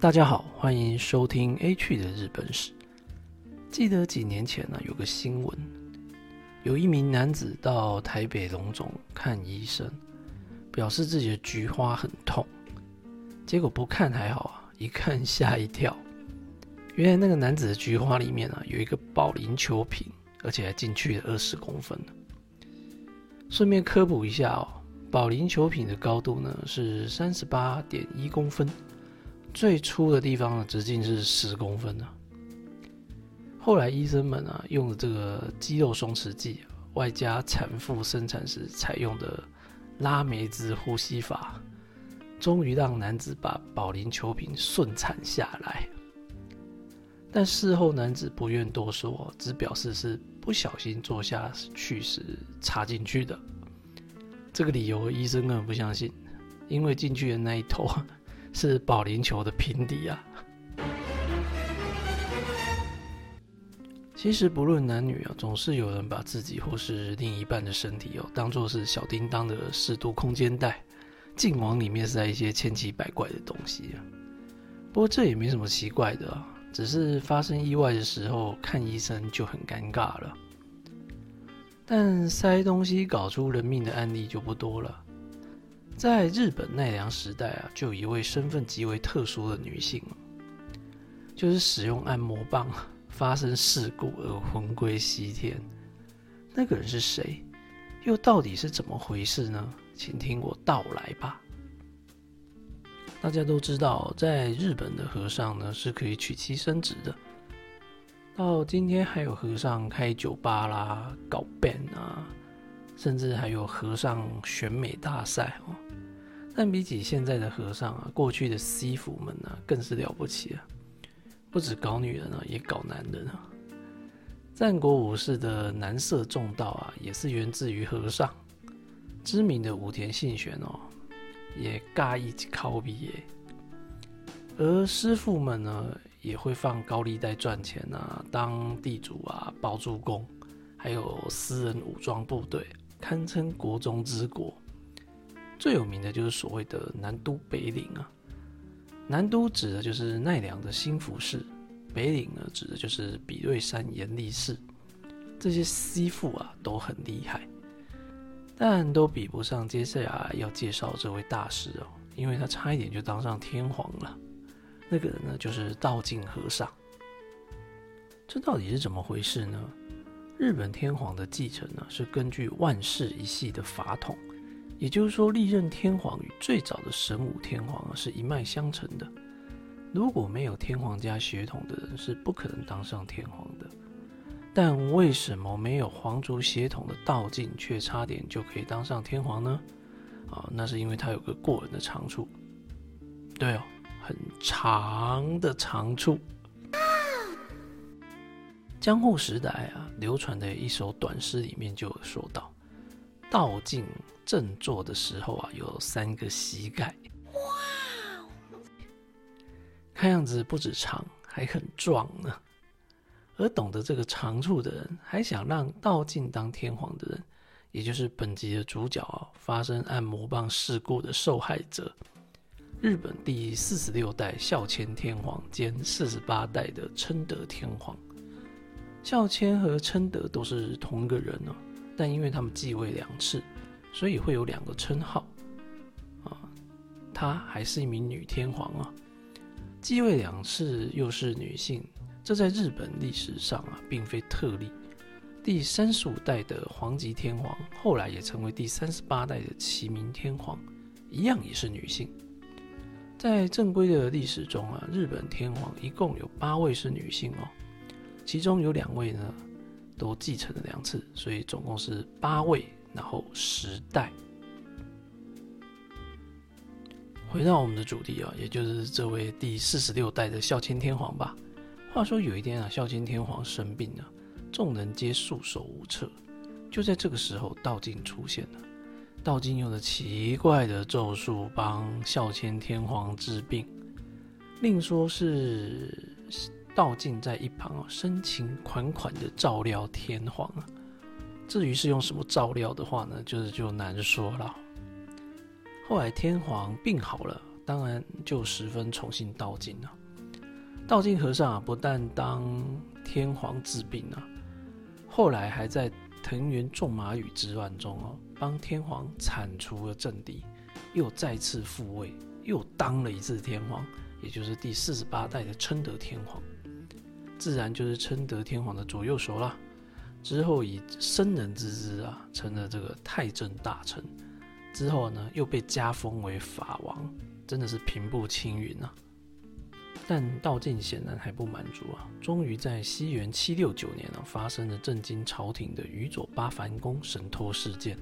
大家好，欢迎收听 A 去的日本史。记得几年前呢，有个新闻，有一名男子到台北龙总看医生，表示自己的菊花很痛。结果不看还好啊，一看吓一跳，原来那个男子的菊花里面啊有一个保龄球瓶，而且还进去了二十公分。顺便科普一下哦，保龄球瓶的高度呢是三十八点一公分。最粗的地方的直径是十公分呢。后来医生们啊，用了这个肌肉松弛剂，外加产妇生产时采用的拉梅兹呼吸法，终于让男子把保龄球瓶顺产下来。但事后男子不愿多说，只表示是不小心坐下去时插进去的。这个理由医生根本不相信，因为进去的那一头。是保龄球的平底啊！其实不论男女啊，总是有人把自己或是另一半的身体哦，当做是小叮当的适度空间袋，净往里面塞一些千奇百怪的东西啊。不过这也没什么奇怪的啊，只是发生意外的时候看医生就很尴尬了。但塞东西搞出人命的案例就不多了。在日本奈良时代啊，就有一位身份极为特殊的女性，就是使用按摩棒发生事故而魂归西天。那个人是谁？又到底是怎么回事呢？请听我道来吧。大家都知道，在日本的和尚呢是可以娶妻生子的。到今天还有和尚开酒吧啦、搞 band 啊，甚至还有和尚选美大赛哦。但比起现在的和尚啊，过去的西服们呢，更是了不起啊！不止搞女人啊，也搞男人啊。战国武士的男色重道啊，也是源自于和尚。知名的武田信玄哦，也尬一考毕业。而师傅们呢，也会放高利贷赚钱啊，当地主啊，包租公，还有私人武装部队，堪称国中之国。最有名的就是所谓的南都北岭啊，南都指的就是奈良的新福市，北岭呢指的就是比瑞山严立寺。这些西父啊都很厉害，但都比不上接下来要介绍这位大师哦，因为他差一点就当上天皇了。那个人呢就是道静和尚。这到底是怎么回事呢？日本天皇的继承呢是根据万世一系的法统。也就是说，历任天皇与最早的神武天皇是一脉相承的。如果没有天皇家血统的人，是不可能当上天皇的。但为什么没有皇族血统的道静却差点就可以当上天皇呢？啊，那是因为他有个过人的长处。对哦，很长的长处。江户时代啊，流传的一首短诗里面就有说到。道静正坐的时候啊，有三个膝盖。哇，看样子不止长，还很壮呢。而懂得这个长处的人，还想让道静当天皇的人，也就是本集的主角啊，发生按摩棒事故的受害者——日本第四十六代孝谦天皇兼四十八代的称德天皇。孝谦和称德都是同一个人呢。但因为他们继位两次，所以会有两个称号啊。她还是一名女天皇啊，继位两次又是女性，这在日本历史上啊并非特例。第三十五代的皇吉天皇后来也成为第三十八代的齐明天皇，一样也是女性。在正规的历史中啊，日本天皇一共有八位是女性哦，其中有两位呢。都继承了两次，所以总共是八位，然后十代。回到我们的主题啊，也就是这位第四十六代的孝谦天皇吧。话说有一天啊，孝谦天皇生病了，众人皆束手无策。就在这个时候，道静出现了。道静用了奇怪的咒术帮孝谦天皇治病，另说是。道静在一旁啊，深情款款的照料天皇。至于是用什么照料的话呢，就是就难说了。后来天皇病好了，当然就十分宠信道静了。道静和尚啊，不但当天皇治病啊，后来还在藤原种马吕之乱中哦，帮天皇铲除了政敌，又再次复位，又当了一次天皇，也就是第四十八代的称德天皇，自然就是称德天皇的左右手了。之后以生人之姿啊，成了这个太政大臣。之后呢，又被加封为法王，真的是平步青云啊。但道静显然还不满足啊，终于在西元七六九年啊，发生了震惊朝廷的宇佐八幡宫神偷事件。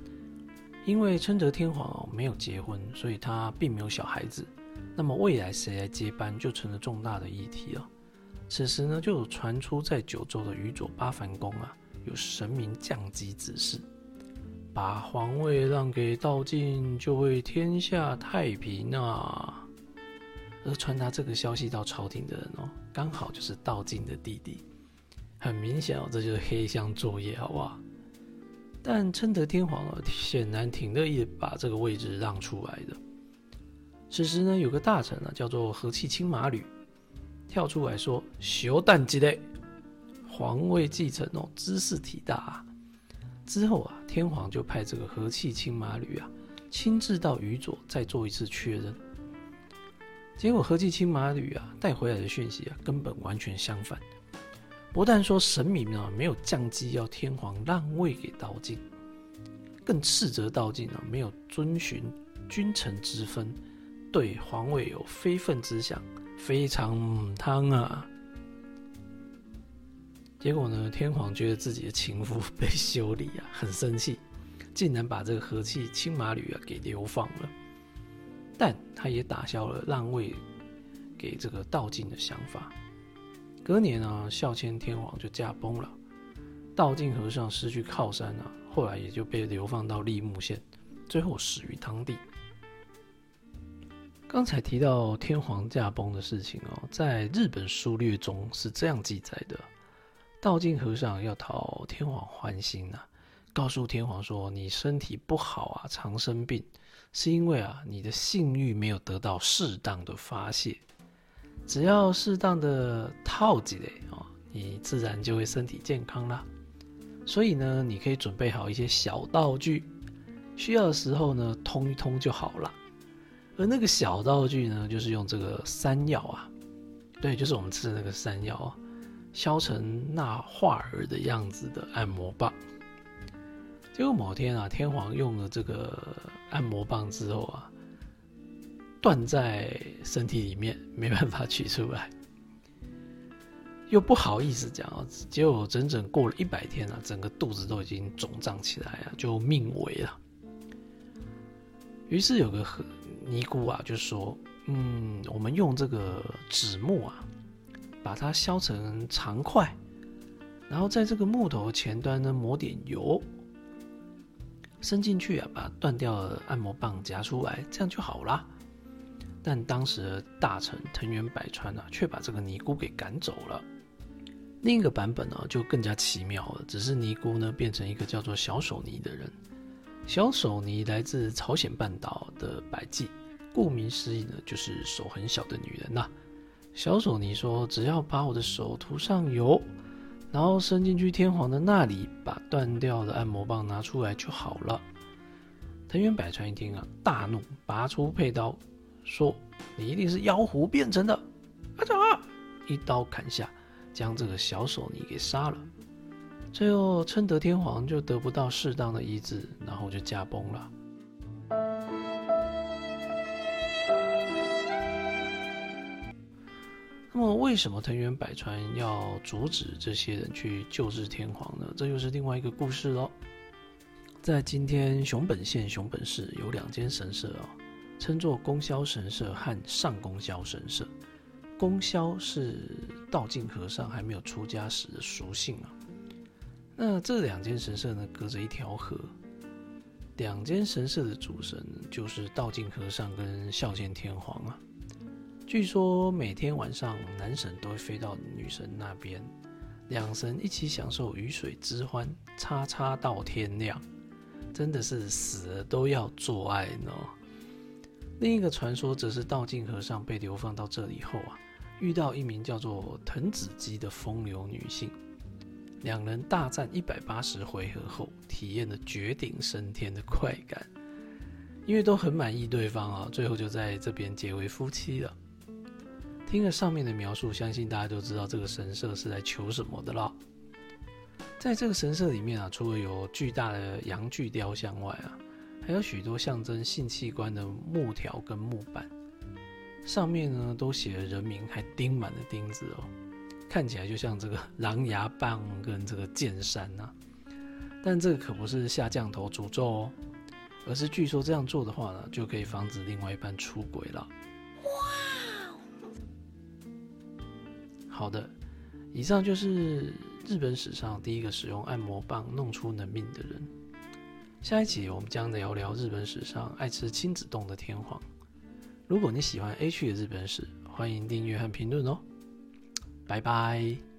因为称德天皇哦没有结婚，所以他并没有小孩子。那么未来谁来接班，就成了重大的议题了。此时呢，就传出在九州的宇佐八幡宫啊。有神明降级指示，把皇位让给道静，就会天下太平啊。而传达这个消息到朝廷的人哦，刚好就是道静的弟弟。很明显哦，这就是黑箱作业，好不好？但称德天皇哦，显然挺乐意把这个位置让出来的。此时呢，有个大臣啊，叫做和气青马吕，跳出来说：“休旦之类。”皇位继承哦，知识体大啊。之后啊，天皇就派这个和气青马吕啊，亲自到宇佐再做一次确认。结果和气青马吕啊带回来的讯息啊，根本完全相反。不但说神明啊没有降基要天皇让位给道静，更斥责道静啊没有遵循君臣之分，对皇位有非分之想，非常汤啊。结果呢？天皇觉得自己的情妇被修理啊，很生气，竟然把这个和气青马吕啊给流放了。但他也打消了让位给这个道静的想法。隔年啊，孝谦天皇就驾崩了，道静和尚失去靠山啊，后来也就被流放到立木县，最后死于当地。刚才提到天皇驾崩的事情哦，在日本书略中是这样记载的。道静和尚要讨天皇欢心呐，告诉天皇说：“你身体不好啊，常生病，是因为啊，你的性欲没有得到适当的发泄。只要适当的套几嘞啊，你自然就会身体健康啦。所以呢，你可以准备好一些小道具，需要的时候呢，通一通就好了。而那个小道具呢，就是用这个山药啊，对，就是我们吃的那个山药啊。”削成那画儿的样子的按摩棒，结果某天啊，天皇用了这个按摩棒之后啊，断在身体里面，没办法取出来，又不好意思讲啊，结果整整过了一百天啊，整个肚子都已经肿胀起来啊，就命危了。于是有个尼姑啊，就说：“嗯，我们用这个纸木啊。”把它削成长块，然后在这个木头前端呢抹点油，伸进去啊，把断掉的按摩棒夹出来，这样就好了。但当时的大臣藤原百川啊，却把这个尼姑给赶走了。另一个版本呢，就更加奇妙了，只是尼姑呢变成一个叫做小手尼的人。小手尼来自朝鲜半岛的百济，顾名思义呢，就是手很小的女人呐。小手尼说：“只要把我的手涂上油，然后伸进去天皇的那里，把断掉的按摩棒拿出来就好了。”藤原百川一听啊，大怒，拔出佩刀，说：“你一定是妖狐变成的！”啊，一刀砍下，将这个小手尼给杀了。最后，称德天皇就得不到适当的医治，然后就驾崩了。那么，为什么藤原百川要阻止这些人去救治天皇呢？这又是另外一个故事喽。在今天熊本县熊本市有两间神社啊，称作宫霄神社和上宫霄神社。宫霄是道静和尚还没有出家时的俗姓啊。那这两间神社呢，隔着一条河。两间神社的主神就是道静和尚跟孝谦天皇啊。据说每天晚上，男神都会飞到女神那边，两神一起享受鱼水之欢，叉叉到天亮，真的是死了都要做爱呢。另一个传说则是道静和尚被流放到这里后啊，遇到一名叫做藤子姬的风流女性，两人大战一百八十回合后，体验了绝顶升天的快感。因为都很满意对方啊，最后就在这边结为夫妻了。听了上面的描述，相信大家都知道这个神社是在求什么的了。在这个神社里面啊，除了有巨大的阳具雕像外啊，还有许多象征性器官的木条跟木板，上面呢都写了人名，还钉满了钉子哦，看起来就像这个狼牙棒跟这个剑山呐。但这个可不是下降头诅咒哦。而是据说这样做的话呢，就可以防止另外一半出轨了。哇！好的，以上就是日本史上第一个使用按摩棒弄出能命的人。下一集我们将聊聊日本史上爱吃亲子冻的天皇。如果你喜欢 H 的日本史，欢迎订阅和评论哦。拜拜。